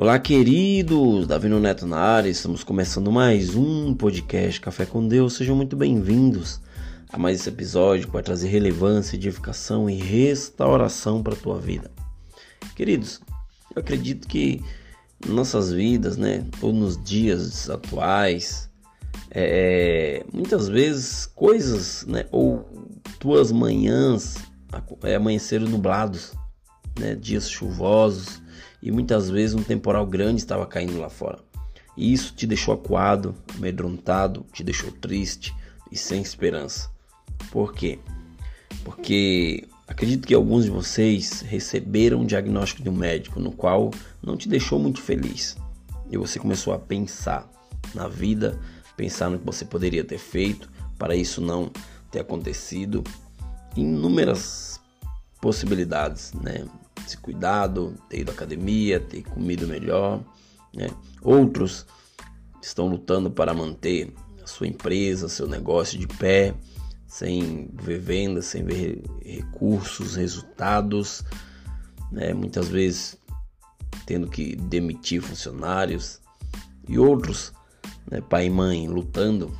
Olá, queridos! Davi Neto na área, estamos começando mais um podcast Café com Deus. Sejam muito bem-vindos a mais esse episódio que vai trazer relevância, edificação e restauração para a tua vida. Queridos, eu acredito que nossas vidas, né, ou nos dias atuais, é, muitas vezes coisas, né, ou tuas manhãs é, amanheceram nublados, né, dias chuvosos e muitas vezes um temporal grande estava caindo lá fora. E isso te deixou acuado, amedrontado, te deixou triste e sem esperança. Por quê? Porque acredito que alguns de vocês receberam um diagnóstico de um médico no qual não te deixou muito feliz. E você começou a pensar na vida, pensar no que você poderia ter feito para isso não ter acontecido. Inúmeras possibilidades, né? Se cuidado, ter ido à academia, ter comido melhor. Né? Outros estão lutando para manter a sua empresa, seu negócio de pé, sem ver vendas, sem ver recursos, resultados, né? muitas vezes tendo que demitir funcionários e outros, né, pai e mãe, lutando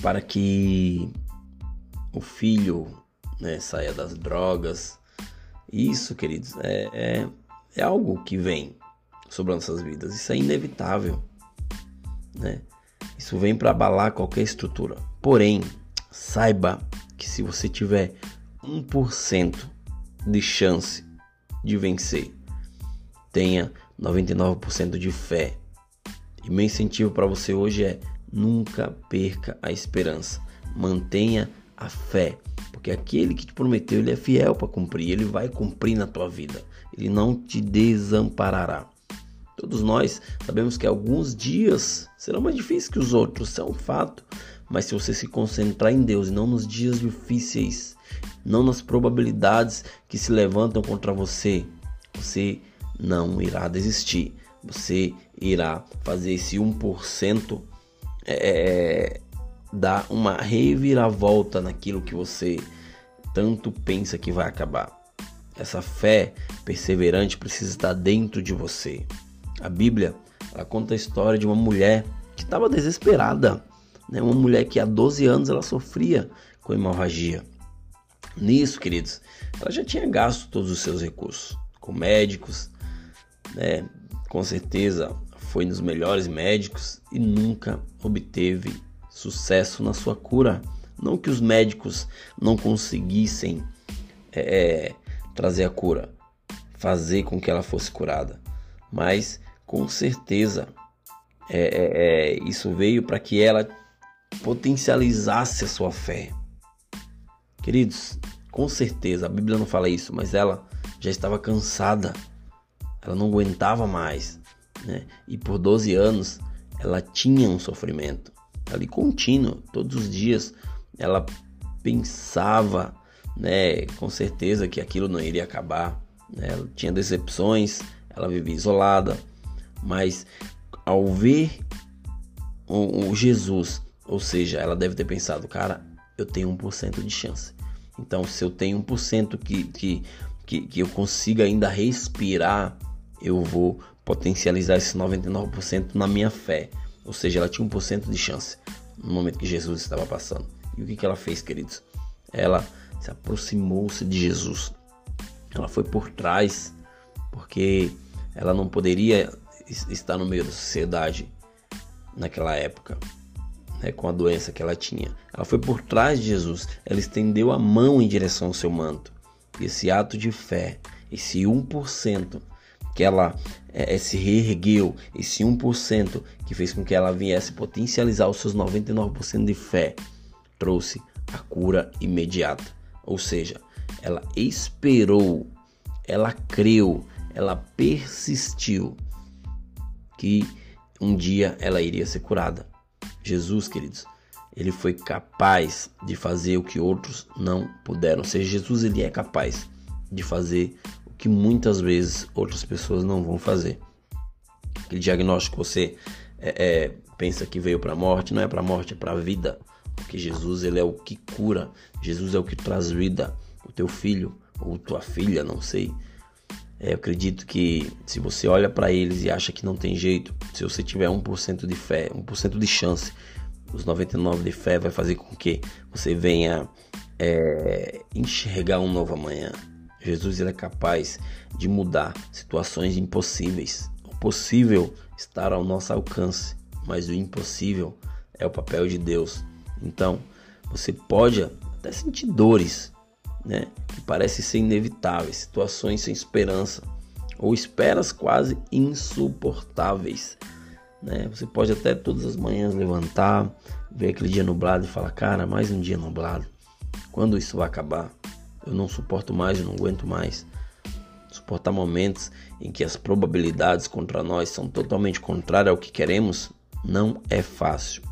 para que o filho né, saia das drogas, isso, queridos, é, é, é algo que vem sobre nossas vidas. Isso é inevitável, né? Isso vem para abalar qualquer estrutura. Porém, saiba que se você tiver 1% de chance de vencer, tenha 99% de fé. E meu incentivo para você hoje é nunca perca a esperança. Mantenha a fé. Porque aquele que te prometeu, ele é fiel para cumprir, ele vai cumprir na tua vida. Ele não te desamparará. Todos nós sabemos que alguns dias serão mais difíceis que os outros, isso é um fato. Mas se você se concentrar em Deus e não nos dias difíceis, não nas probabilidades que se levantam contra você, você não irá desistir. Você irá fazer esse 1% é, dar uma reviravolta naquilo que você tanto pensa que vai acabar. Essa fé perseverante precisa estar dentro de você. A Bíblia ela conta a história de uma mulher que estava desesperada, né? uma mulher que há 12 anos ela sofria com hemorragia. Nisso, queridos, ela já tinha gasto todos os seus recursos com médicos, né? com certeza foi nos melhores médicos e nunca obteve sucesso na sua cura. Não que os médicos não conseguissem é, é, trazer a cura, fazer com que ela fosse curada, mas com certeza é, é, é isso veio para que ela potencializasse a sua fé. Queridos, com certeza, a Bíblia não fala isso, mas ela já estava cansada, ela não aguentava mais, né? E por 12 anos ela tinha um sofrimento ali contínuo, todos os dias. Ela pensava, né, com certeza que aquilo não iria acabar. Né? Ela tinha decepções, ela vivia isolada, mas ao ver o, o Jesus, ou seja, ela deve ter pensado, cara, eu tenho 1% de chance. Então, se eu tenho 1% que, que, que, que eu consiga ainda respirar, eu vou potencializar esse 99% na minha fé. Ou seja, ela tinha 1% de chance no momento que Jesus estava passando. E o que, que ela fez, queridos? Ela se aproximou-se de Jesus. Ela foi por trás, porque ela não poderia estar no meio da sociedade naquela época, né, com a doença que ela tinha. Ela foi por trás de Jesus. Ela estendeu a mão em direção ao seu manto. Esse ato de fé, esse 1% que ela é, se reergueu, esse 1% que fez com que ela viesse potencializar os seus 99% de fé, trouxe a cura imediata. Ou seja, ela esperou, ela creu, ela persistiu que um dia ela iria ser curada. Jesus, queridos, ele foi capaz de fazer o que outros não puderam. Ou seja, Jesus ele é capaz de fazer que muitas vezes outras pessoas não vão fazer. Aquele diagnóstico que você é, é, pensa que veio para a morte, não é para a morte, é para a vida. Porque Jesus ele é o que cura, Jesus é o que traz vida. O teu filho ou tua filha, não sei, É, eu acredito que se você olha para eles e acha que não tem jeito, se você tiver 1% de fé, 1% de chance, os 99% de fé vai fazer com que você venha é, enxergar um novo amanhã. Jesus ele é capaz de mudar situações impossíveis. O possível está ao nosso alcance, mas o impossível é o papel de Deus. Então, você pode até sentir dores, né, que parecem ser inevitáveis, situações sem esperança ou esperas quase insuportáveis. Né? Você pode até todas as manhãs levantar, ver aquele dia nublado e falar: Cara, mais um dia nublado. Quando isso vai acabar? Eu não suporto mais, eu não aguento mais. Suportar momentos em que as probabilidades contra nós são totalmente contrárias ao que queremos não é fácil.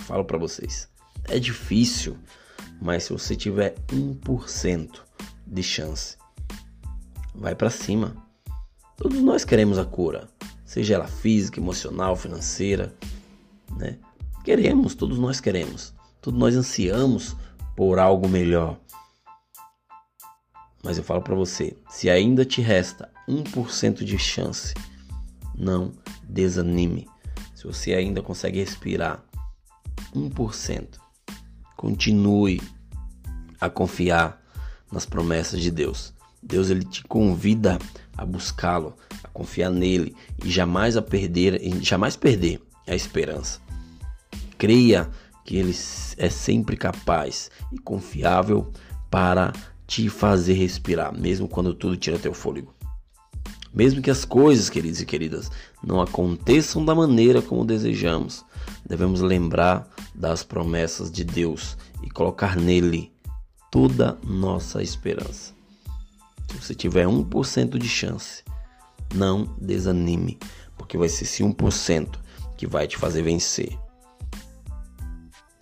Falo para vocês, é difícil, mas se você tiver 1% de chance, vai para cima. Todos nós queremos a cura, seja ela física, emocional, financeira, né? Queremos, todos nós queremos. Todos nós ansiamos por algo melhor. Mas eu falo para você, se ainda te resta 1% de chance, não desanime. Se você ainda consegue respirar 1%, continue a confiar nas promessas de Deus. Deus ele te convida a buscá-lo, a confiar nele e jamais a perder, jamais perder a esperança. Creia que ele é sempre capaz e confiável para te fazer respirar, mesmo quando tudo tira teu fôlego. Mesmo que as coisas, queridos e queridas, não aconteçam da maneira como desejamos, devemos lembrar das promessas de Deus e colocar nele toda nossa esperança. Se você tiver 1% de chance, não desanime, porque vai ser esse 1% que vai te fazer vencer.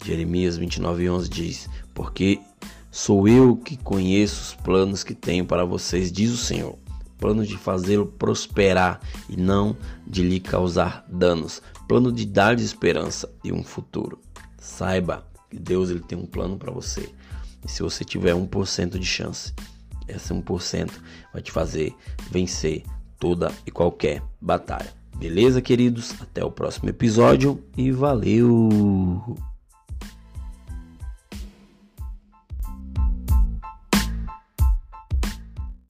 Jeremias 29:11 diz: Porque Sou eu que conheço os planos que tenho para vocês, diz o Senhor. Plano de fazê-lo prosperar e não de lhe causar danos. Plano de dar-lhe esperança e um futuro. Saiba que Deus ele tem um plano para você. E se você tiver 1% de chance, esse 1% vai te fazer vencer toda e qualquer batalha. Beleza, queridos? Até o próximo episódio e valeu!